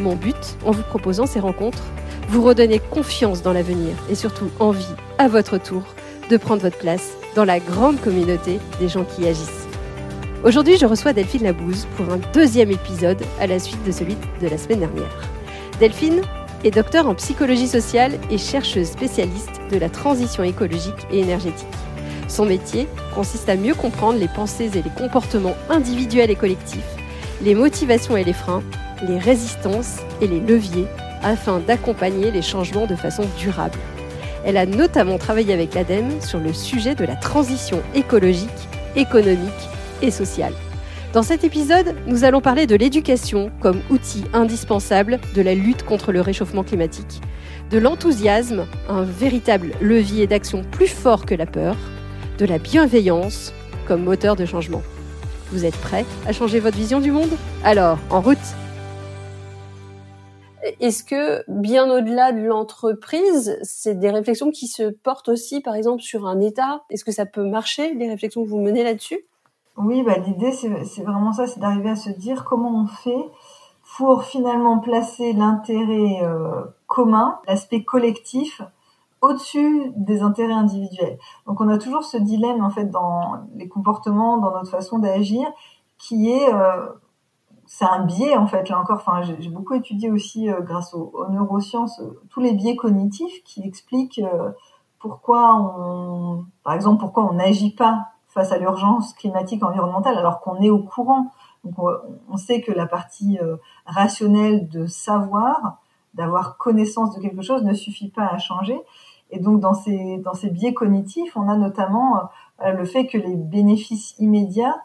Mon but, en vous proposant ces rencontres, vous redonner confiance dans l'avenir et surtout envie, à votre tour, de prendre votre place dans la grande communauté des gens qui agissent. Aujourd'hui, je reçois Delphine Labouze pour un deuxième épisode à la suite de celui de la semaine dernière. Delphine est docteur en psychologie sociale et chercheuse spécialiste de la transition écologique et énergétique. Son métier consiste à mieux comprendre les pensées et les comportements individuels et collectifs, les motivations et les freins les résistances et les leviers afin d'accompagner les changements de façon durable. Elle a notamment travaillé avec l'ADEME sur le sujet de la transition écologique, économique et sociale. Dans cet épisode, nous allons parler de l'éducation comme outil indispensable de la lutte contre le réchauffement climatique, de l'enthousiasme, un véritable levier d'action plus fort que la peur, de la bienveillance comme moteur de changement. Vous êtes prêts à changer votre vision du monde? Alors, en route est-ce que bien au-delà de l'entreprise, c'est des réflexions qui se portent aussi, par exemple, sur un État? Est-ce que ça peut marcher, les réflexions que vous menez là-dessus? Oui, bah, l'idée, c'est vraiment ça, c'est d'arriver à se dire comment on fait pour finalement placer l'intérêt euh, commun, l'aspect collectif, au-dessus des intérêts individuels. Donc on a toujours ce dilemme en fait dans les comportements, dans notre façon d'agir, qui est euh, c'est un biais en fait là encore. Enfin, j'ai beaucoup étudié aussi euh, grâce aux, neurosciences euh, tous les biais cognitifs qui expliquent euh, pourquoi on, par exemple, pourquoi on n'agit pas face à l'urgence climatique environnementale alors qu'on est au courant. Donc, on, sait que la partie rationnelle de savoir, d'avoir connaissance de quelque chose ne suffit pas à changer. Et donc, dans ces, dans ces biais cognitifs, on a notamment le fait que les bénéfices immédiats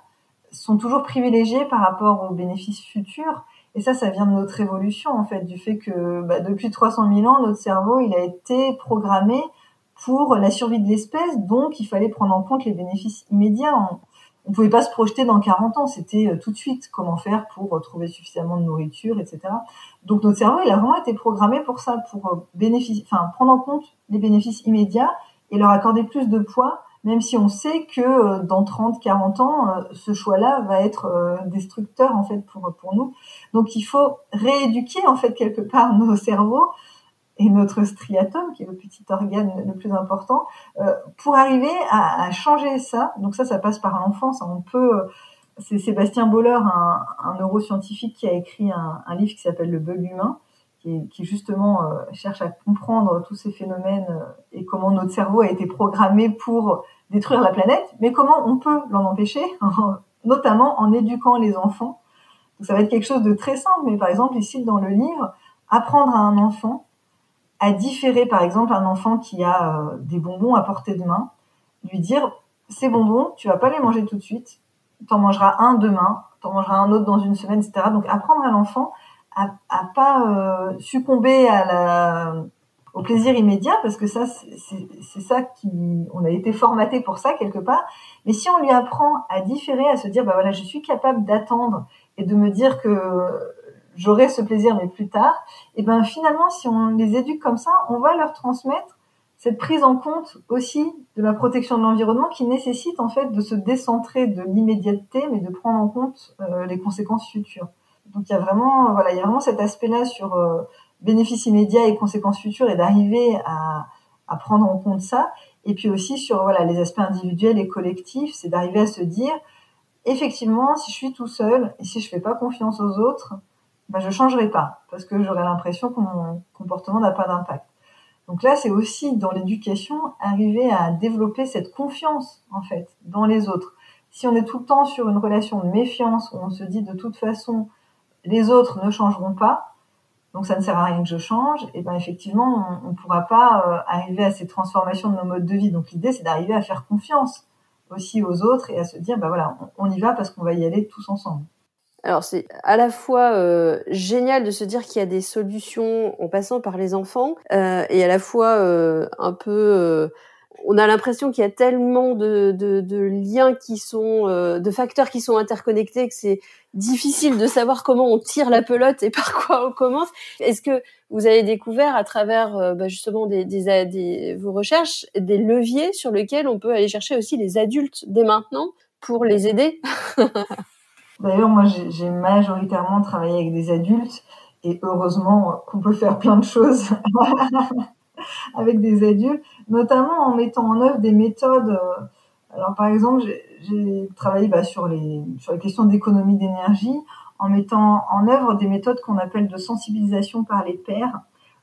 sont toujours privilégiés par rapport aux bénéfices futurs. Et ça, ça vient de notre évolution, en fait, du fait que bah, depuis 300 000 ans, notre cerveau, il a été programmé pour la survie de l'espèce, donc il fallait prendre en compte les bénéfices immédiats. On ne pouvait pas se projeter dans 40 ans, c'était euh, tout de suite comment faire pour trouver suffisamment de nourriture, etc. Donc notre cerveau, il a vraiment été programmé pour ça, pour euh, enfin, prendre en compte les bénéfices immédiats et leur accorder plus de poids même si on sait que euh, dans 30, 40 ans, euh, ce choix-là va être euh, destructeur en fait pour pour nous. Donc il faut rééduquer en fait quelque part nos cerveaux et notre striatum, qui est le petit organe le plus important, pour arriver à, changer ça. Donc ça, ça passe par l'enfance. On peut, c'est Sébastien Boller, un, un, neuroscientifique, qui a écrit un, un livre qui s'appelle Le bug humain, qui, qui justement euh, cherche à comprendre tous ces phénomènes euh, et comment notre cerveau a été programmé pour détruire la planète, mais comment on peut l'en empêcher, notamment en éduquant les enfants. Donc, ça va être quelque chose de très simple, mais par exemple ici dans le livre, apprendre à un enfant à différer, par exemple, un enfant qui a euh, des bonbons à portée de main, lui dire ces bonbons, tu vas pas les manger tout de suite, tu en mangeras un demain, tu en mangeras un autre dans une semaine, etc. Donc apprendre à l'enfant à, à pas euh, succomber au plaisir immédiat parce que ça c'est ça qui on a été formaté pour ça quelque part. Mais si on lui apprend à différer à se dire bah voilà je suis capable d'attendre et de me dire que j'aurai ce plaisir mais plus tard et ben finalement si on les éduque comme ça on va leur transmettre cette prise en compte aussi de la protection de l'environnement qui nécessite en fait de se décentrer de l'immédiateté mais de prendre en compte euh, les conséquences futures donc il y a vraiment, voilà, il y a vraiment cet aspect-là sur euh, bénéfices immédiats et conséquences futures et d'arriver à, à prendre en compte ça. Et puis aussi sur voilà les aspects individuels et collectifs, c'est d'arriver à se dire effectivement, si je suis tout seul et si je fais pas confiance aux autres, ben je changerai pas parce que j'aurai l'impression que mon comportement n'a pas d'impact. Donc là, c'est aussi dans l'éducation arriver à développer cette confiance en fait dans les autres. Si on est tout le temps sur une relation de méfiance où on se dit de toute façon les autres ne changeront pas, donc ça ne sert à rien que je change, et ben effectivement, on ne pourra pas euh, arriver à ces transformations de nos modes de vie. Donc l'idée, c'est d'arriver à faire confiance aussi aux autres et à se dire, ben voilà, on, y va parce qu'on va y aller tous ensemble. alors c'est à la fois euh, génial de se dire qu'il y a des solutions en passant par les enfants euh, et à la fois euh, un peu on a l'impression qu'il y a tellement de, liens qui sont, de facteurs qui sont interconnectés que c'est difficile de savoir comment on tire la pelote et par quoi on commence. Est-ce que vous avez découvert à travers bah, justement des, vos recherches des leviers sur lesquels on peut aller chercher aussi les adultes dès maintenant pour les aider D'ailleurs, moi, j'ai majoritairement travaillé avec des adultes et heureusement qu'on peut faire plein de choses avec des adultes, notamment en mettant en œuvre des méthodes. Euh, alors, par exemple, j'ai travaillé bah, sur, les, sur les questions d'économie d'énergie en mettant en œuvre des méthodes qu'on appelle de sensibilisation par les pairs,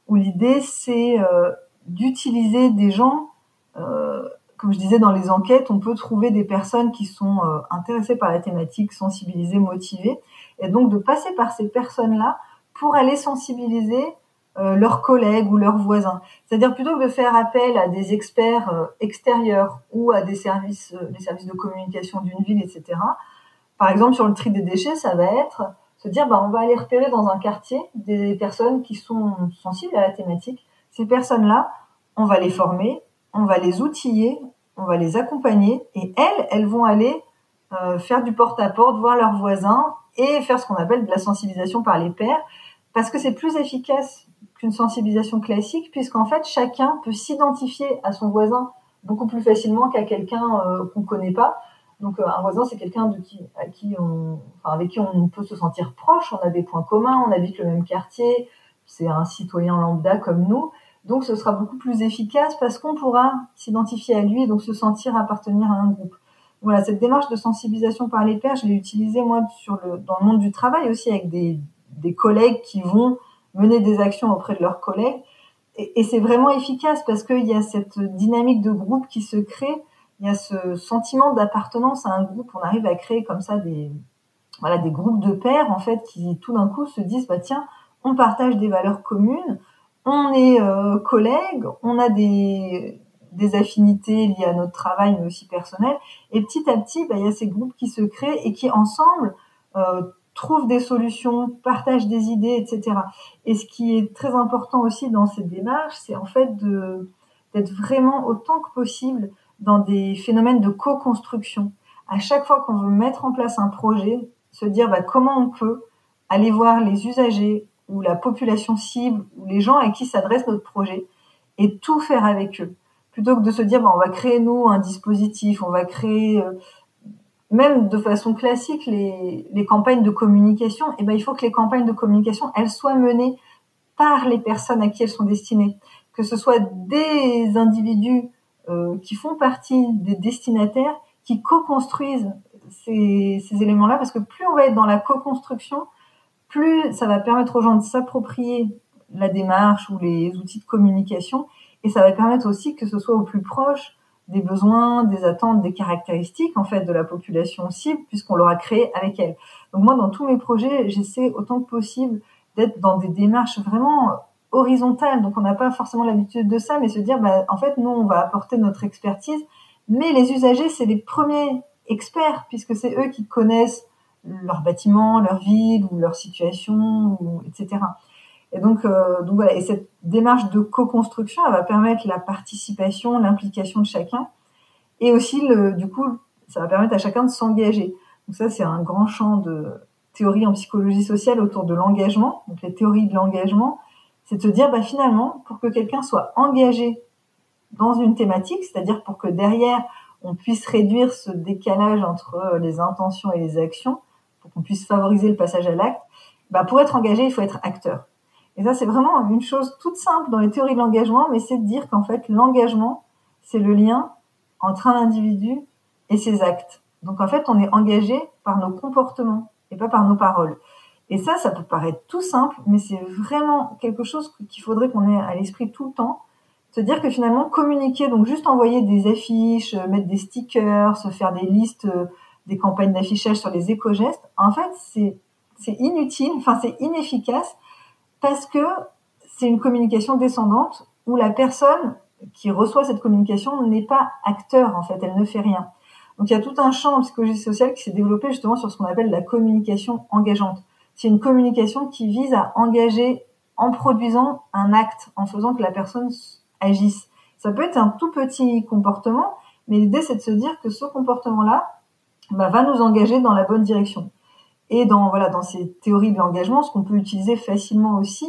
où l'idée, c'est euh, d'utiliser des gens euh, comme je disais dans les enquêtes, on peut trouver des personnes qui sont intéressées par la thématique, sensibilisées, motivées, et donc de passer par ces personnes-là pour aller sensibiliser leurs collègues ou leurs voisins. C'est-à-dire plutôt que de faire appel à des experts euh, extérieurs ou à des services, des services de communication d'une ville, etc. Par exemple, sur le tri des déchets, ça va être se dire, bah, on va aller repérer dans un quartier des personnes qui sont sensibles à la thématique. Ces personnes-là, on va les former, on va les outiller, on va les accompagner et elles, elles vont aller euh, faire du porte-à-porte, voir leurs voisins et faire ce qu'on appelle de la sensibilisation par les pairs parce que c'est plus efficace qu'une sensibilisation classique puisqu'en fait chacun peut s'identifier à son voisin beaucoup plus facilement qu'à quelqu'un euh, qu'on connaît pas. Donc euh, un voisin c'est quelqu'un à qui on, enfin, avec qui on peut se sentir proche, on a des points communs, on habite le même quartier, c'est un citoyen lambda comme nous. Donc ce sera beaucoup plus efficace parce qu'on pourra s'identifier à lui et donc se sentir appartenir à un groupe. Voilà, cette démarche de sensibilisation par les pairs, je l'ai utilisée moi dans le monde du travail aussi avec des, des collègues qui vont mener des actions auprès de leurs collègues. Et, c'est vraiment efficace parce qu'il y a cette dynamique de groupe qui se crée, il y a ce sentiment d'appartenance à un groupe. On arrive à créer comme ça des, voilà, des groupes de pairs en fait qui tout d'un coup se disent bah tiens, on partage des valeurs communes on est euh, collègues, on a des, des affinités liées à notre travail, mais aussi personnelles. Et petit à petit, bah, il y a ces groupes qui se créent et qui, ensemble, euh, trouvent des solutions, partagent des idées, etc. Et ce qui est très important aussi dans cette démarche, c'est en fait d'être vraiment autant que possible dans des phénomènes de co-construction. À chaque fois qu'on veut mettre en place un projet, se dire bah, comment on peut aller voir les usagers, ou la population cible ou les gens à qui s'adresse notre projet et tout faire avec eux plutôt que de se dire bah, on va créer nous un dispositif on va créer euh, même de façon classique les, les campagnes de communication eh ben il faut que les campagnes de communication elles soient menées par les personnes à qui elles sont destinées. Que ce soit des individus euh, qui font partie des destinataires qui co-construisent ces, ces éléments-là parce que plus on va être dans la co-construction plus ça va permettre aux gens de s'approprier la démarche ou les outils de communication et ça va permettre aussi que ce soit au plus proche des besoins, des attentes, des caractéristiques en fait de la population cible puisqu'on l'aura créé avec elle. Donc moi dans tous mes projets, j'essaie autant que possible d'être dans des démarches vraiment horizontales. Donc on n'a pas forcément l'habitude de ça mais se dire bah, en fait nous on va apporter notre expertise mais les usagers c'est les premiers experts puisque c'est eux qui connaissent leur bâtiment, leur ville ou leur situation, ou, etc. Et donc, euh, donc voilà, et cette démarche de co-construction, elle va permettre la participation, l'implication de chacun, et aussi, le, du coup, ça va permettre à chacun de s'engager. Donc ça, c'est un grand champ de théorie en psychologie sociale autour de l'engagement. Donc les théories de l'engagement, c'est de se dire, bah, finalement, pour que quelqu'un soit engagé dans une thématique, c'est-à-dire pour que derrière, on puisse réduire ce décalage entre les intentions et les actions, pour qu'on puisse favoriser le passage à l'acte, bah, pour être engagé, il faut être acteur. Et ça, c'est vraiment une chose toute simple dans les théories de l'engagement, mais c'est de dire qu'en fait, l'engagement, c'est le lien entre un individu et ses actes. Donc en fait, on est engagé par nos comportements et pas par nos paroles. Et ça, ça peut paraître tout simple, mais c'est vraiment quelque chose qu'il faudrait qu'on ait à l'esprit tout le temps. Se dire que finalement, communiquer, donc juste envoyer des affiches, mettre des stickers, se faire des listes des campagnes d'affichage sur les éco-gestes, en fait, c'est, c'est inutile, enfin, c'est inefficace parce que c'est une communication descendante où la personne qui reçoit cette communication n'est pas acteur, en fait, elle ne fait rien. Donc il y a tout un champ en psychologie sociale qui s'est développé justement sur ce qu'on appelle la communication engageante. C'est une communication qui vise à engager en produisant un acte, en faisant que la personne agisse. Ça peut être un tout petit comportement, mais l'idée c'est de se dire que ce comportement-là bah, va nous engager dans la bonne direction. Et dans voilà dans ces théories de l'engagement, ce qu'on peut utiliser facilement aussi,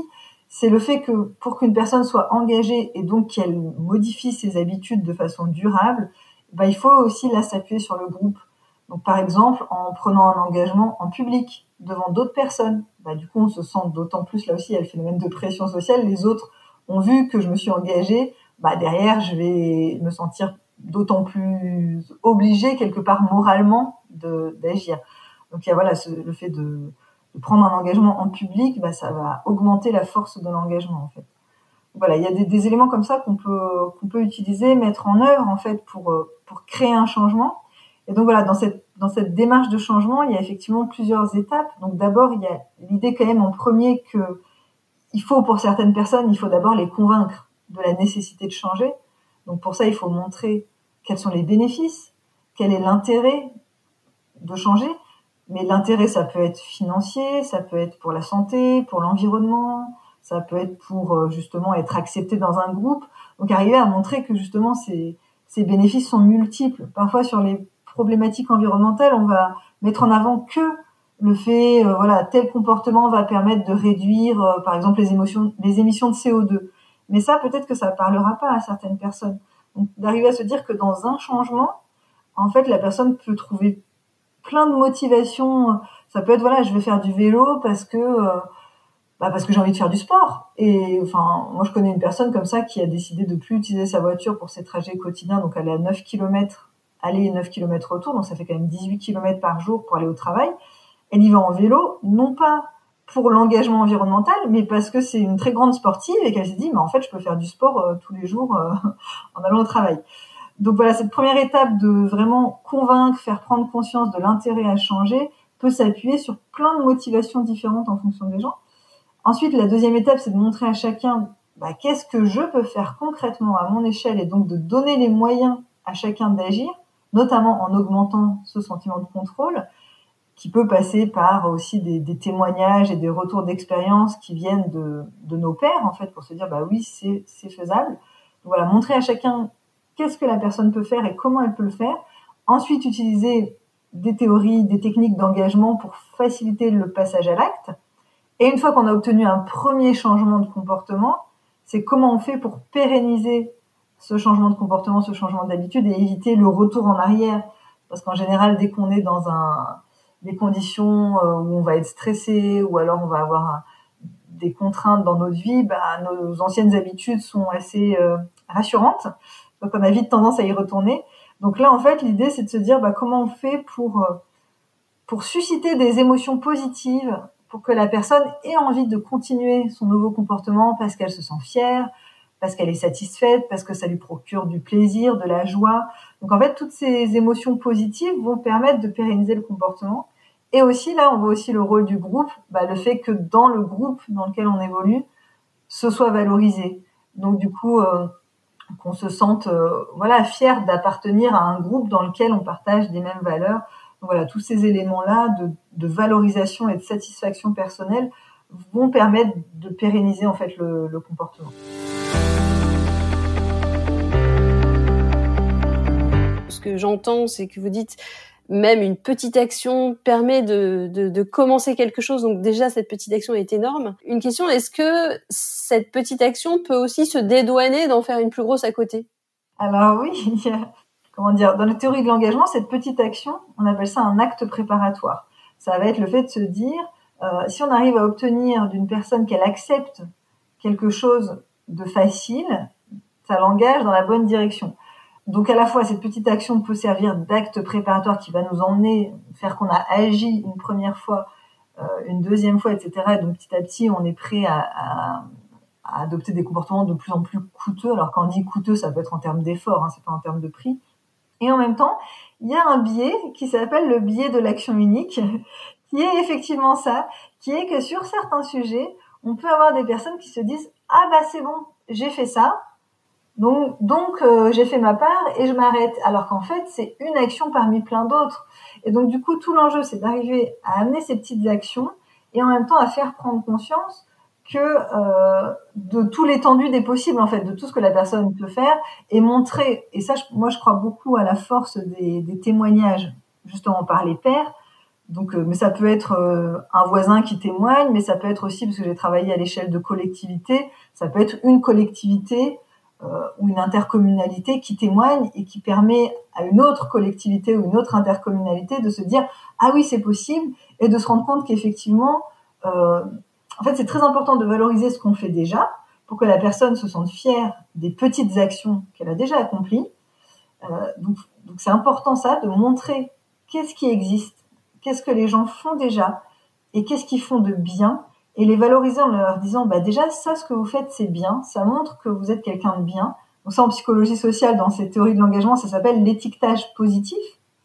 c'est le fait que pour qu'une personne soit engagée et donc qu'elle modifie ses habitudes de façon durable, bah, il faut aussi là s'appuyer sur le groupe. Donc par exemple en prenant un engagement en public devant d'autres personnes, bah, du coup on se sent d'autant plus là aussi il y a le phénomène de pression sociale. Les autres ont vu que je me suis engagée, bah derrière je vais me sentir d'autant plus obligée quelque part moralement d'agir. Donc il y a voilà le fait de, prendre un engagement en public, bah, ça va augmenter la force de l'engagement en fait. Voilà, il y a des, des éléments comme ça qu'on peut qu'on peut utiliser, mettre en œuvre en fait pour euh, pour créer un changement. Et donc voilà, dans cette dans cette démarche de changement, il y a effectivement plusieurs étapes. Donc d'abord, il y a l'idée quand même en premier que il faut pour certaines personnes, il faut d'abord les convaincre de la nécessité de changer. Donc pour ça, il faut montrer quels sont les bénéfices, quel est l'intérêt de changer. Mais l'intérêt, ça peut être financier, ça peut être pour la santé, pour l'environnement, ça peut être pour euh, justement être accepté dans un groupe. Donc arriver à montrer que justement ces, ces bénéfices sont multiples. Parfois sur les problématiques environnementales, on va mettre en avant que le fait, euh, voilà, tel comportement va permettre de réduire, euh, par exemple, les émotions, les émissions de CO2. Mais ça, peut-être que ça parlera pas à certaines personnes. Donc, d'arriver à se dire que dans un changement, en fait, la personne peut trouver plein de motivations. Ça peut être voilà, je vais faire du vélo parce que euh, bah parce que j'ai envie de faire du sport. Et enfin, moi je connais une personne comme ça qui a décidé de plus utiliser sa voiture pour ses trajets quotidiens, donc elle est à 9 km aller et 9 km retour, donc ça fait quand même 18 km par jour pour aller au travail. Elle y va en vélo, non pas pour l'engagement environnemental, mais parce que c'est une très grande sportive et qu'elle s'est dit, mais en fait, je peux faire du sport euh, tous les jours euh, en allant au travail. Donc voilà, cette première étape de vraiment convaincre, faire prendre conscience de l'intérêt à changer peut s'appuyer sur plein de motivations différentes en fonction des gens. Ensuite, la deuxième étape, c'est de montrer à chacun bah, qu'est-ce que je peux faire concrètement à mon échelle et donc de donner les moyens à chacun d'agir, notamment en augmentant ce sentiment de contrôle, qui peut passer par aussi des, témoignages et des retours d'expérience qui viennent de, de, nos pairs, en fait, pour se dire, bah oui, c'est faisable. Voilà, montrer à chacun qu'est-ce que la personne peut faire et comment elle peut le faire. Ensuite, utiliser des théories, des techniques d'engagement pour faciliter le passage à l'acte. Et une fois qu'on a obtenu un premier changement de comportement, c'est comment on fait pour pérenniser ce changement de comportement, ce changement d'habitude et éviter le retour en arrière. Parce qu'en général, dès qu'on est dans un, des conditions euh, où on va être stressé ou alors on va avoir des contraintes dans notre vie, bah, nos anciennes habitudes sont assez euh, rassurantes. Donc on a vite tendance à y retourner. Donc là, en fait, l'idée, c'est de se dire bah, comment on fait pour, euh, pour susciter des émotions positives, pour que la personne ait envie de continuer son nouveau comportement parce qu'elle se sent fière, parce qu'elle est satisfaite, parce que ça lui procure du plaisir, de la joie. Donc en fait, toutes ces émotions positives vont permettre de pérenniser le comportement. Et aussi, là, on voit aussi le rôle du groupe, bah, le fait que dans le groupe dans lequel on évolue, ce soit valorisé. Donc du coup, euh, qu'on se sente euh, voilà fier d'appartenir à un groupe dans lequel on partage des mêmes valeurs. Donc, voilà, tous ces éléments-là de, valorisation et de satisfaction personnelle vont permettre de pérenniser en fait le, le comportement. Ce que j'entends, c'est que vous dites même une petite action permet de, de, de, commencer quelque chose. Donc déjà, cette petite action est énorme. Une question, est-ce que cette petite action peut aussi se dédouaner d'en faire une plus grosse à côté? Alors oui, comment dire, dans la théorie de l'engagement, cette petite action, on appelle ça un acte préparatoire. Ça va être le fait de se dire, euh, si on arrive à obtenir d'une personne qu'elle accepte quelque chose de facile, ça l'engage dans la bonne direction. Donc à la fois cette petite action peut servir d'acte préparatoire qui va nous emmener faire qu'on a agi une première fois, euh, une deuxième fois, etc. Et donc petit à petit on est prêt à, adopter des comportements de plus en plus coûteux. Alors quand on dit coûteux, ça peut être en termes d'effort, hein, c'est pas en termes de prix. Et en même temps, il y a un biais qui s'appelle le biais de l'action unique, qui est effectivement ça, qui est que sur certains sujets, on peut avoir des personnes qui se disent ah bah c'est bon, j'ai fait ça, Donc, euh, j'ai fait ma part et je m'arrête. Alors qu'en fait, c'est une action parmi plein d'autres. Et donc, du coup, tout l'enjeu, c'est d'arriver à amener ces petites actions et en même temps à faire prendre conscience que euh, de tout l'étendue des possibles, en fait, de tout ce que la personne peut faire et montrer. Et ça, moi, je crois beaucoup à la force des, des témoignages, justement par les pairs. Donc, euh, mais ça peut être euh, un voisin qui témoigne, mais ça peut être aussi parce que j'ai travaillé à l'échelle de collectivité. Ça peut être une collectivité ou une intercommunalité qui témoigne et qui permet à une autre collectivité ou une autre intercommunalité de se dire ah oui c'est possible et de se rendre compte qu'effectivement euh, en fait c'est très important de valoriser ce qu'on fait déjà pour que la personne se sente fière des petites actions qu'elle a déjà accomplies. Euh, donc donc c'est important ça de montrer qu'est-ce qui existe qu'est-ce que les gens font déjà et qu'est-ce qu'ils font de bien et les valoriser en leur disant bah déjà ça ce que vous faites c'est bien, ça montre que vous êtes quelqu'un de bien. Donc ça en psychologie sociale dans ces théories de l'engagement ça s'appelle l'étiquetage positif,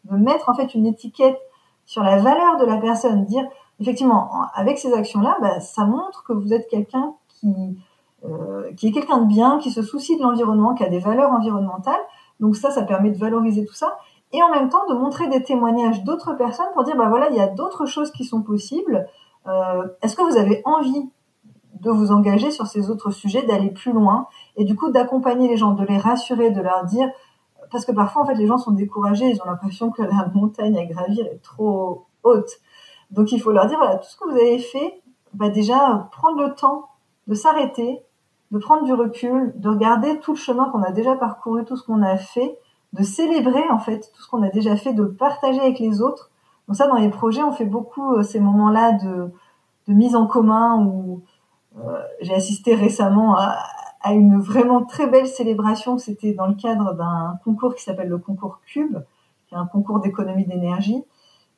de mettre en fait une étiquette sur la valeur de la personne, dire effectivement avec ces actions là bah, ça montre que vous êtes quelqu'un qui euh, qui est quelqu'un de bien, qui se soucie de l'environnement, qui a des valeurs environnementales. Donc ça ça permet de valoriser tout ça et en même temps de montrer des témoignages d'autres personnes pour dire bah voilà il y a d'autres choses qui sont possibles est-ce que vous avez envie de vous engager sur ces autres sujets, d'aller plus loin et du coup d'accompagner les gens, de les rassurer, de leur dire parce que parfois en fait les gens sont découragés, ils ont l'impression que la montagne à gravir est trop haute. Donc il faut leur dire voilà tout ce que vous avez fait, bah déjà prendre le temps de s'arrêter, de prendre du recul, de regarder tout le chemin qu'on a déjà parcouru, tout ce qu'on a fait, de célébrer en fait tout ce qu'on a déjà fait, de le partager avec les autres donc ça, dans les projets, on fait beaucoup euh, ces moments-là de, de, mise en commun où euh, j'ai assisté récemment à, à, une vraiment très belle célébration. C'était dans le cadre d'un concours qui s'appelle le concours Cube, qui est un concours d'économie d'énergie.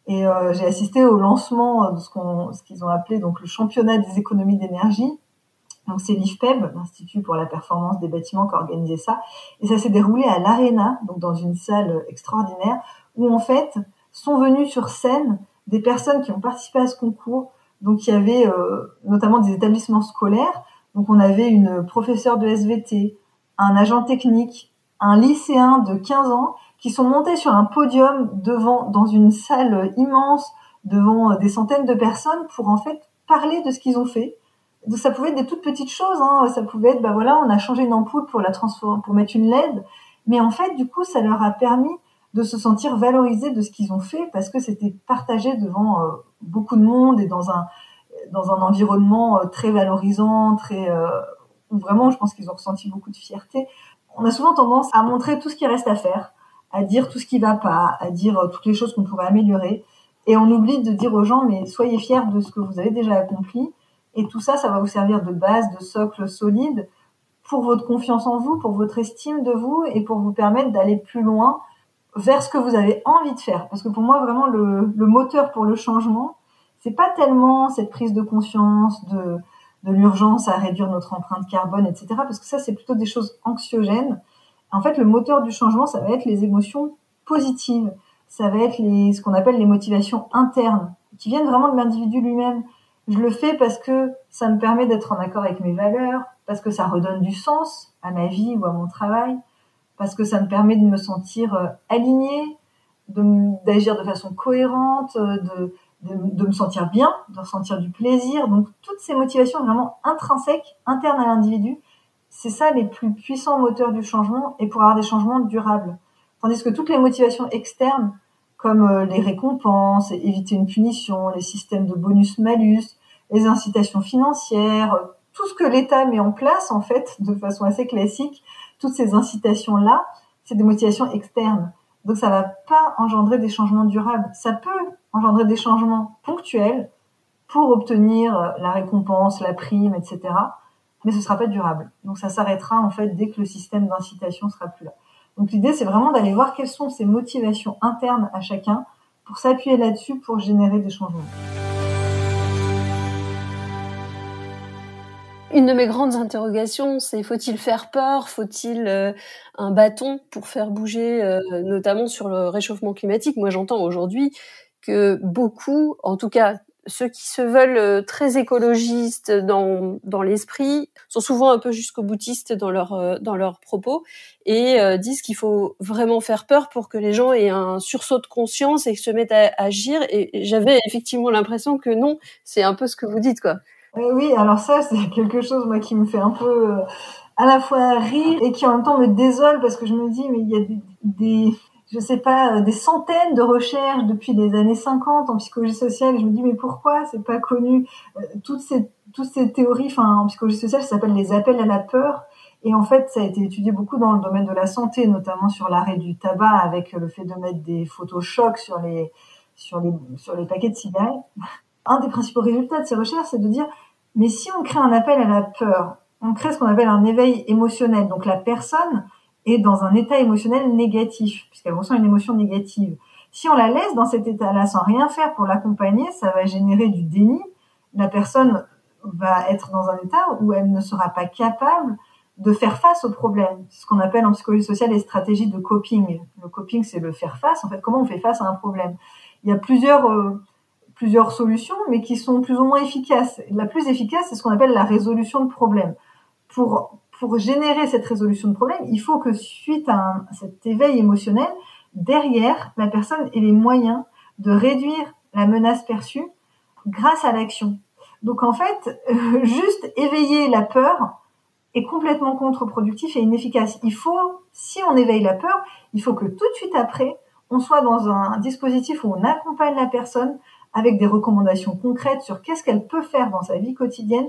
Et euh, j'ai assisté au lancement de ce qu'ils ont appelé donc le championnat des économies d'énergie. Donc c'est l'IFPEB, l'Institut pour la performance des bâtiments, qui a organisé ça. Et ça s'est déroulé à l'Arena, donc dans une salle extraordinaire, où en fait sont venus sur scène des personnes qui ont participé à ce concours. Donc il y avait euh, notamment des établissements scolaires. Donc on avait une professeure de SVT, un agent technique, un lycéen de 15 ans qui sont montés sur un podium devant dans une salle immense devant euh, des centaines de personnes pour en fait parler de ce qu'ils ont fait. Donc ça pouvait être des toutes petites choses, hein. ça pouvait être bah voilà on a changé une ampoule pour la transformer pour mettre une LED, mais en fait du coup ça leur a permis de se sentir valorisés de ce qu'ils ont fait parce que c'était partagé devant euh, beaucoup de monde et dans un dans un environnement euh, très valorisant, très euh, où vraiment je pense qu'ils ont ressenti beaucoup de fierté. On a souvent tendance à montrer tout ce qui reste à faire, à dire tout ce qui va pas, à dire toutes les choses qu'on pourrait améliorer et on oublie de dire aux gens mais soyez fiers de ce que vous avez déjà accompli et tout ça ça va vous servir de base, de socle solide pour votre confiance en vous, pour votre estime de vous et pour vous permettre d'aller plus loin vers ce que vous avez envie de faire. Parce que pour moi, vraiment, le, le moteur pour le changement, c'est pas tellement cette prise de conscience de, de l'urgence à réduire notre empreinte carbone, etc. Parce que ça, c'est plutôt des choses anxiogènes. En fait, le moteur du changement, ça va être les émotions positives. Ça va être les, ce qu'on appelle les motivations internes, qui viennent vraiment de l'individu lui-même. Je le fais parce que ça me permet d'être en accord avec mes valeurs, parce que ça redonne du sens à ma vie ou à mon travail, parce que ça me permet de me sentir euh, alignée, d'agir de, façon cohérente, euh, de, me sentir bien, de ressentir du plaisir. Donc toutes ces motivations vraiment intrinsèques, internes à l'individu, c'est ça les plus puissants moteurs du changement et pour avoir des changements durables. Tandis que toutes les motivations externes, comme euh, les récompenses, éviter une punition, les systèmes de bonus-malus, les incitations financières, tout ce que l'État met en place en fait de façon assez classique, toutes ces incitations-là, c'est des motivations externes. Donc ça va pas engendrer des changements durables. Ça peut engendrer des changements ponctuels pour obtenir euh, la récompense, la prime, etc. Mais ce sera pas durable. Donc ça s'arrêtera en fait dès que le système d'incitation sera plus là. Donc l'idée c'est vraiment d'aller voir quelles sont ces motivations internes à chacun pour s'appuyer là-dessus pour générer des changements. Une de mes grandes interrogations, c'est faut-il faire peur? Faut-il euh, un bâton pour faire bouger, euh, notamment sur le réchauffement climatique? Moi, j'entends aujourd'hui que beaucoup, en tout cas ceux qui se veulent euh, très écologistes dans, dans l'esprit sont souvent un peu jusqu'au boutiste dans leur euh, dans leurs propos et euh, disent qu'il faut vraiment faire peur pour que les gens aient un sursaut de conscience et se mettent à, agir et j'avais effectivement l'impression que non c'est un peu ce que vous dites quoi oui alors ça c'est quelque chose moi qui me fait un peu à la fois rire et qui en même temps me désole parce que je me dis mais il y a des, je sais pas, euh, des centaines de recherches depuis les années 50 en psychologie sociale. Je me dis, mais pourquoi c'est pas connu euh, Toutes ces, toutes ces théories, enfin, en psychologie sociale, ça s'appelle les appels à la peur. Et en fait, ça a été étudié beaucoup dans le domaine de la santé, notamment sur l'arrêt du tabac, avec le fait de mettre des photos chocs sur les, sur les, sur les paquets de cigarettes. Un des principaux résultats de ces recherches, c'est de dire, mais si on crée un appel à la peur, on crée ce qu'on appelle un éveil émotionnel. Donc la personne est dans un état émotionnel négatif, puisqu'elle ressent une émotion négative. Si on la laisse dans cet état-là sans rien faire pour l'accompagner, ça va générer du déni. La personne va être dans un état où elle ne sera pas capable de faire face au problème. Ce qu'on appelle en psychologie sociale les stratégies de coping. Le coping, c'est le faire face. En fait, comment on fait face à un problème? Il y a plusieurs euh, plusieurs solutions, mais qui sont plus ou moins efficaces. La plus efficace, c'est ce qu'on appelle la résolution de problème. Pour pour générer cette résolution de problème, il faut que suite à, cet éveil émotionnel, derrière, la personne ait les moyens de réduire la menace perçue grâce à l'action. Donc en fait, juste éveiller la peur est complètement contre-productif et inefficace. Il faut, si on éveille la peur, il faut que tout de suite après, on soit dans un dispositif où on accompagne la personne avec des recommandations concrètes sur qu'est-ce qu'elle peut faire dans sa vie quotidienne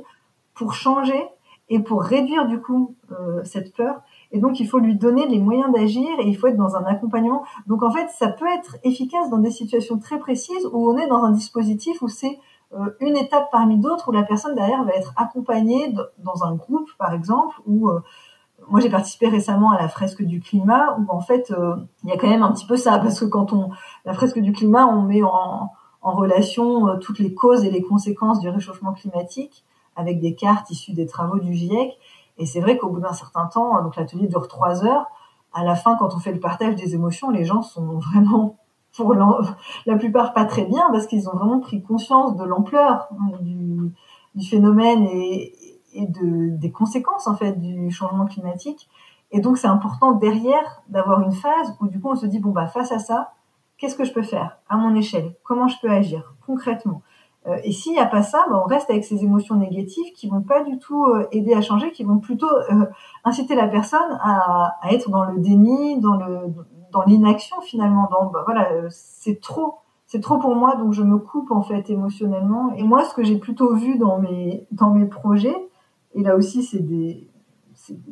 pour changer et pour réduire du coup euh, cette peur. Et donc il faut lui donner les moyens d'agir et il faut être dans un accompagnement. Donc en fait, ça peut être efficace dans des situations très précises où on est dans un dispositif où c'est euh, une étape parmi d'autres où la personne derrière va être accompagnée dans un groupe par exemple où euh, moi j'ai participé récemment à la fresque du climat où en fait il y a quand même un petit peu ça parce que quand on la fresque du climat on met en, en relation toutes les causes et les conséquences du réchauffement climatique avec des cartes issues des travaux du GIEC. Et c'est vrai qu'au bout d'un certain temps, donc l'atelier dure trois heures, à la fin, quand on fait le partage des émotions, les gens sont vraiment, pour la plupart, pas très bien parce qu'ils ont vraiment pris conscience de l'ampleur du, du, phénomène et, et de, des conséquences en fait du changement climatique. Et donc c'est important derrière d'avoir une phase où du coup on se dit bon bah face à ça, qu'est-ce que je peux faire à mon échelle? Comment je peux agir concrètement? Euh, et s'il n'y a pas ça, ben, on reste avec ces émotions négatives qui vont pas du tout euh, aider à changer, qui vont plutôt euh, inciter la personne à, à, être dans le déni, dans le dans l'inaction finalement. Dans ben, voilà, c'est trop, c'est trop pour moi, donc je me coupe en fait émotionnellement. Et moi, ce que j'ai plutôt vu dans mes dans mes projets, et là aussi c'est des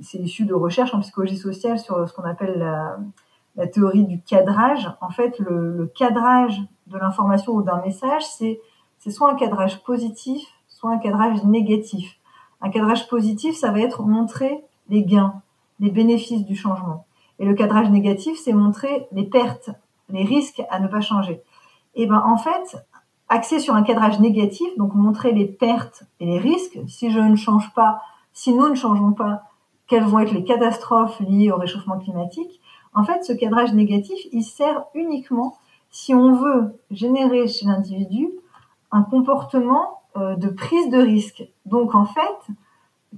c'est issu de recherches en psychologie sociale sur ce qu'on appelle la, la, théorie du cadrage. En fait, le, cadrage de l'information ou d'un message, c'est soit un cadrage positif, soit un cadrage négatif. Un cadrage positif, ça va être montrer les gains, les bénéfices du changement. Et le cadrage négatif, c'est montrer les pertes, les risques à ne pas changer. Et ben en fait, axé sur un cadrage négatif, donc montrer les pertes et les risques, si je ne change pas, si nous ne changeons pas, quelles vont être les catastrophes liées au réchauffement climatique. En fait, ce cadrage négatif, il sert uniquement si on veut générer chez l'individu un comportement euh, de prise de risque. Donc en fait,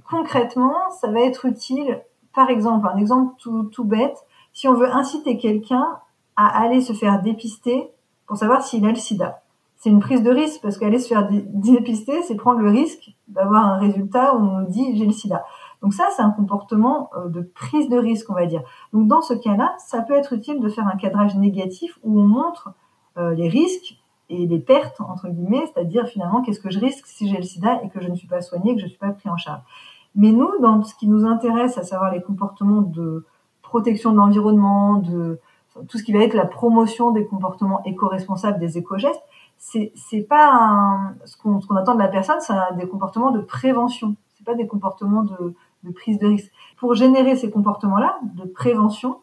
concrètement, ça va être utile, par exemple, un exemple tout, bête, si on veut inciter quelqu'un à aller se faire dépister pour savoir s'il a le sida. C'est une prise de risque parce qu'aller se faire dépister, c'est prendre le risque d'avoir un résultat où on nous dit j'ai le sida. Donc ça, c'est un comportement euh, de prise de risque, on va dire. Donc dans ce cas-là, ça peut être utile de faire un cadrage négatif où on montre euh, les risques et les pertes entre guillemets, c'est-à-dire finalement qu'est-ce que je risque si j'ai le sida et que je ne suis pas soignée, que je ne suis pas pris en charge. Mais nous, dans ce qui nous intéresse, à savoir les comportements de protection de l'environnement, de tout ce qui va être la promotion des comportements éco-responsables, des éco-gestes, c'est pas un, ce qu'on ce qu'on attend de la personne, c'est des comportements de prévention. C'est pas des comportements de, prise de risque. Pour générer ces comportements-là de prévention,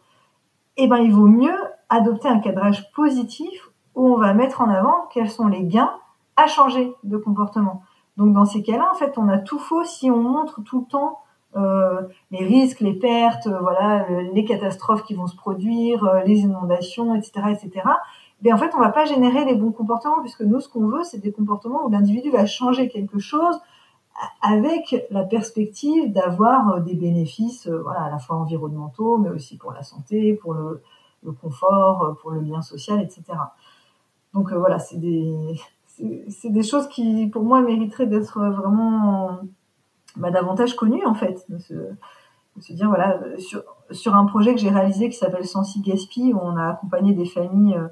eh ben il vaut mieux adopter un cadrage positif où on va mettre en avant quels sont les gains à changer de comportement. Donc dans ces cas-là, en fait, on a tout faux si on montre tout le temps euh, les risques, les pertes, euh, voilà, les catastrophes qui vont se produire, euh, les inondations, etc., etc. mais en fait, on va pas générer les bons comportements puisque nous, ce qu'on veut, c'est des comportements où l'individu va changer quelque chose avec la perspective d'avoir des bénéfices, voilà, à la fois environnementaux, mais aussi pour la santé, pour le, le confort, pour le lien social, etc. Donc voilà, c'est des, des choses qui, pour moi, mériteraient d'être vraiment bah, davantage connues, en fait. De se, dire, voilà, sur, sur un projet que j'ai réalisé qui s'appelle Sensi Gaspi, où on a accompagné des familles euh,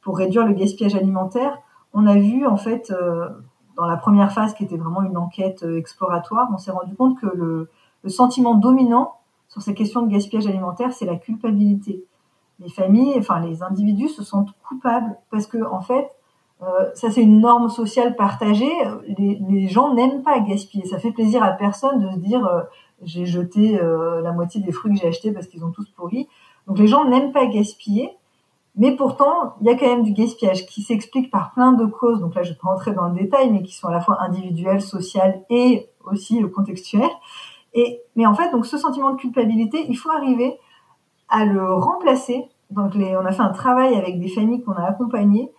pour réduire le gaspillage alimentaire, on a vu, en fait, euh, dans la première phase, qui était vraiment une enquête euh, exploratoire, on s'est rendu compte que le, sentiment dominant sur ces questions de gaspillage alimentaire, c'est la culpabilité. Les familles, enfin les individus se sentent coupables parce que en fait, euh, ça, c'est une norme sociale partagée. Les, gens n'aiment pas gaspiller. Ça fait plaisir à personne de se dire euh, j'ai jeté la moitié des fruits que j'ai achetés parce qu'ils ont tous pourri. Donc les gens n'aiment pas gaspiller. Mais pourtant, il y a quand même du gaspillage qui s'explique par plein de causes. Donc là, je vais pas rentrer dans le détail, mais qui sont à la fois individuelles, sociales et aussi contextuelles. Et, mais en fait, donc ce sentiment de culpabilité, il faut arriver à le remplacer. Donc les, on a fait un travail avec des familles qu'on a accompagnées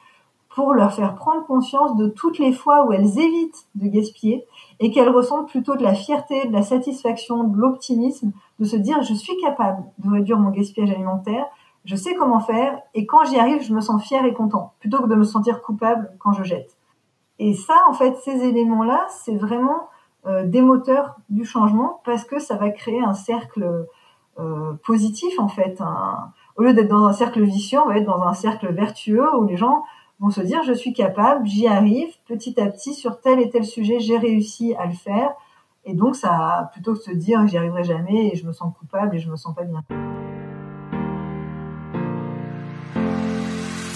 pour leur faire prendre conscience de toutes les fois où elles évitent de gaspiller et qu'elles ressentent plutôt de la fierté, de la satisfaction, de l'optimisme, de se dire je suis capable de réduire mon gaspillage alimentaire, je sais comment faire et quand j'y arrive, je me sens fier et content plutôt que de me sentir coupable quand je jette. Et ça, en fait, ces éléments-là, c'est vraiment euh, des moteurs du changement parce que ça va créer un cercle euh, positif en fait. Au lieu d'être dans un cercle vicieux, on va être dans un cercle vertueux où les gens vont se dire je suis capable, j'y arrive, petit à petit sur tel et tel sujet, j'ai réussi à le faire. Et donc ça, plutôt que de se dire j'y arriverai jamais et je me sens coupable et je me sens pas bien.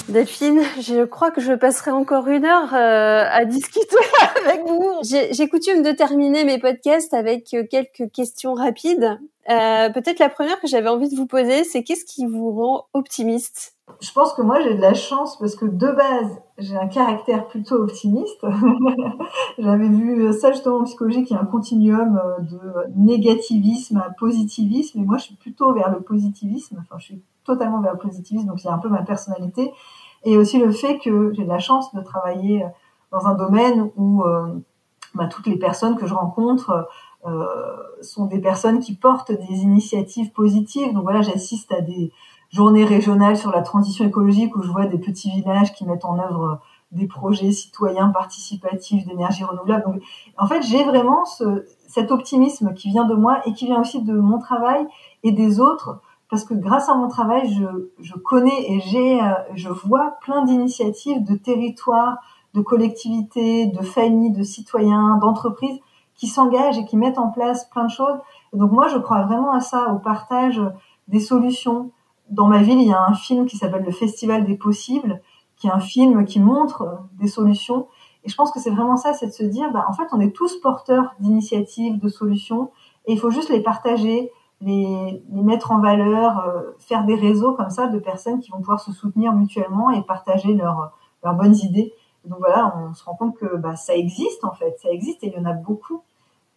Delphine, je crois que je passerai encore une heure euh, à discuter avec vous. J'ai coutume de terminer mes podcasts avec euh, quelques questions rapides. Euh, Peut-être la première que j'avais envie de vous poser, c'est qu'est-ce qui vous rend optimiste? Je pense que moi j'ai de la chance parce que de base j'ai un caractère plutôt optimiste. J'avais vu ça justement en psychologie qui est un continuum de négativisme à positivisme et moi je suis plutôt vers le positivisme. Enfin je suis totalement vers le positivisme donc c'est un peu ma personnalité et aussi le fait que j'ai de la chance de travailler dans un domaine où euh, bah, toutes les personnes que je rencontre euh, sont des personnes qui portent des initiatives positives. Donc voilà, j'assiste à des journée régionale sur la transition écologique où je vois des petits villages qui mettent en œuvre euh, des projets citoyens participatifs d'énergie renouvelable. En fait, j'ai vraiment ce, cet optimisme qui vient de moi et qui vient aussi de mon travail et des autres, parce que grâce à mon travail, je, je connais et j'ai, euh, je vois plein d'initiatives de territoires, de collectivités, de familles, de citoyens, d'entreprises qui s'engagent et qui mettent en place plein de choses. Donc moi, je crois vraiment à ça, au partage des solutions, dans ma ville, il y a un film qui s'appelle Le Festival des possibles, qui est un film qui montre euh, des solutions. Et je pense que c'est vraiment ça, c'est de se dire, bah, en fait, on est tous porteurs d'initiatives, de solutions, et il faut juste les partager, les, les mettre en valeur, euh, faire des réseaux comme ça de personnes qui vont pouvoir se soutenir mutuellement et partager leurs, leurs bonnes idées. Donc voilà, on se rend compte que bah, ça existe en fait, ça existe et il y en a beaucoup.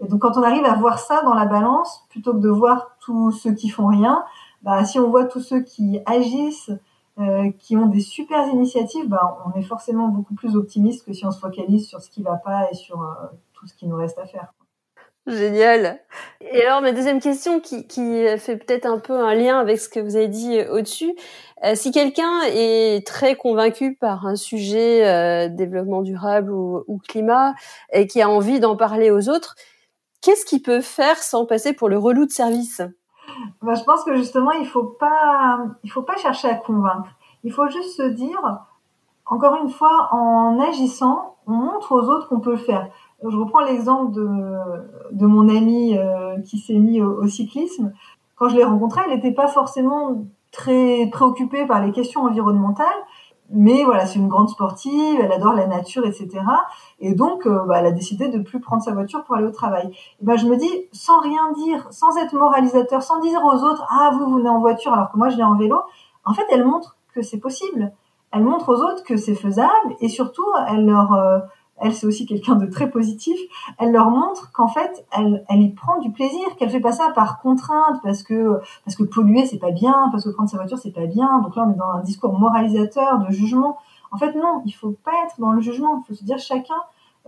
Et donc quand on arrive à voir ça dans la balance, plutôt que de voir tous ceux qui font rien, bah, si on voit tous ceux qui agissent, euh, qui ont des super initiatives, bah, on est forcément beaucoup plus optimiste que si on se focalise sur ce qui va pas et sur euh, tout ce qui nous reste à faire. Génial. Et alors ma deuxième question qui, qui fait peut-être un peu un lien avec ce que vous avez dit euh, au-dessus, euh, si quelqu'un est très convaincu par un sujet euh, développement durable ou, ou, climat et qui a envie d'en parler aux autres, qu'est-ce qu'il peut faire sans passer pour le relou de service? Bah, je pense que justement, il faut pas, il faut pas chercher à convaincre. Il faut juste se dire, encore une fois, en agissant, on montre aux autres qu'on peut le faire. Je reprends l'exemple de, de mon amie euh, qui s'est mis au, au, cyclisme. Quand je l'ai rencontrée, elle n'était pas forcément très préoccupée par les questions environnementales, mais voilà, c'est une grande sportive, elle adore la nature, etc. Et donc, euh, bah, elle a décidé de plus prendre sa voiture pour aller au travail. Et ben, je me dis, sans rien dire, sans être moralisateur, sans dire aux autres, ah, vous, vous venez en voiture alors que moi, je viens en vélo, en fait, elle montre que c'est possible. Elle montre aux autres que c'est faisable et surtout, elle leur, euh, elle c'est aussi quelqu'un de très positif, elle leur montre qu'en fait elle, y prend du plaisir, qu'elle fait pas ça par contrainte parce que parce que polluer c'est pas bien, parce que prendre sa voiture c'est pas bien. Donc là on est dans un discours moralisateur de jugement. En fait non, il faut pas être dans le jugement, il faut se dire chacun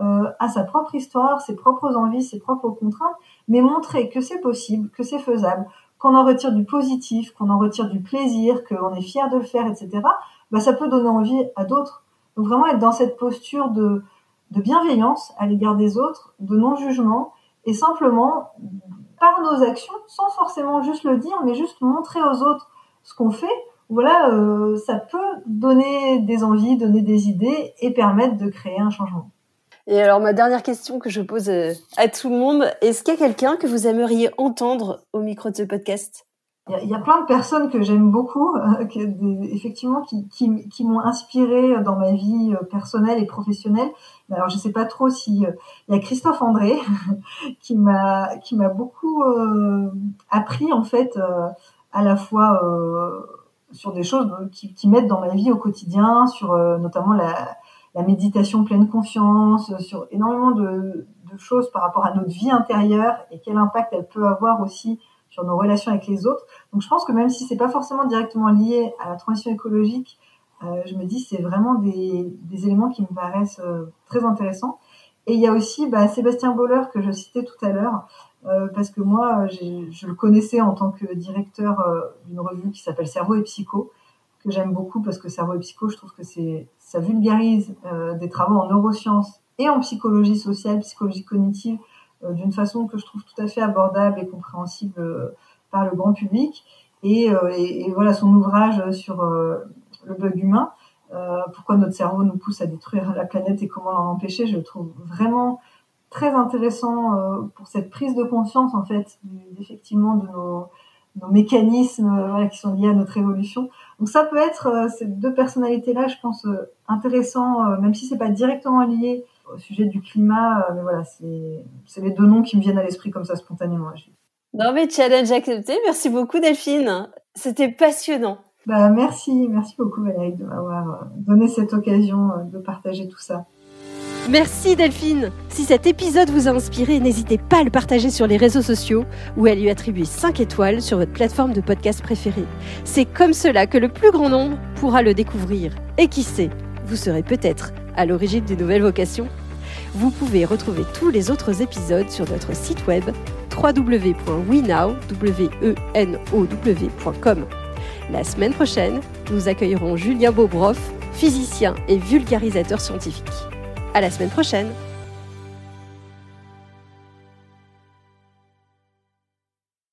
euh, a sa propre histoire, ses propres envies, ses propres contraintes, mais montrer que c'est possible, que c'est faisable, qu'on en retire du positif, qu'on en retire du plaisir, qu'on est fier de le faire, etc. Bah, ça peut donner envie à d'autres. Donc vraiment être dans cette posture de, de bienveillance à l'égard des autres, de non-jugement, et simplement, par nos actions, sans forcément juste le dire, mais juste montrer aux autres ce qu'on fait, voilà, euh, ça peut donner des envies, donner des idées et permettre de créer un changement. Et alors, ma dernière question que je pose euh, à tout le monde, est-ce qu'il y a quelqu'un que vous aimeriez entendre au micro de ce podcast? Il y, a, plein de personnes que j'aime beaucoup, euh, effectivement, qui, qui, qui m'ont inspiré dans ma vie personnelle et professionnelle. Alors, je sais pas trop si il y a Christophe André qui m'a qui m'a beaucoup appris en fait à la fois sur des choses qui, qui m'aident dans ma vie au quotidien, sur notamment la la méditation pleine confiance, sur énormément de, de, choses par rapport à notre vie intérieure et quel impact elle peut avoir aussi sur nos relations avec les autres. Donc je pense que même si c'est pas forcément directement lié à la transition écologique, euh, je me dis c'est vraiment des, éléments qui me paraissent euh, très intéressants. Et il y a aussi bah, Sébastien Boller que je citais tout à l'heure, euh, parce que moi je le connaissais en tant que directeur euh, d'une revue qui s'appelle Cerveau et Psycho, que j'aime beaucoup parce que Cerveau et Psycho, je trouve que ça vulgarise euh, des travaux en neurosciences et en psychologie sociale, psychologie cognitive, euh, d'une façon que je trouve tout à fait abordable et compréhensible euh, par le grand public. Et voilà son ouvrage sur le bug humain, pourquoi notre cerveau nous pousse à détruire la planète et comment l'en empêcher, je le trouve vraiment très intéressant pour cette prise de conscience en fait effectivement de nos mécanismes voilà, qui sont liés à notre évolution. Donc ça peut être euh, ces deux personnalités-là, je pense, euh, intéressant, euh, même si c'est pas directement lié au sujet du climat. mais voilà, c'est les deux noms qui me viennent à l'esprit comme ça spontanément. Non mais challenge accepté. Merci beaucoup Delphine. C'était passionnant. Bah merci, merci beaucoup Valérie de m'avoir donné cette occasion de partager tout ça. Merci Delphine Si cet épisode vous a inspiré, n'hésitez pas à le partager sur les réseaux sociaux ou à lui attribuer 5 étoiles sur votre plateforme de podcast préférée. C'est comme cela que le plus grand nombre pourra le découvrir. Et qui sait, vous serez peut-être à l'origine d'une nouvelle vocation Vous pouvez retrouver tous les autres épisodes sur notre site web www.wenow.com. La semaine prochaine, nous accueillerons Julien Bobroff, physicien et vulgarisateur scientifique. À la semaine prochaine!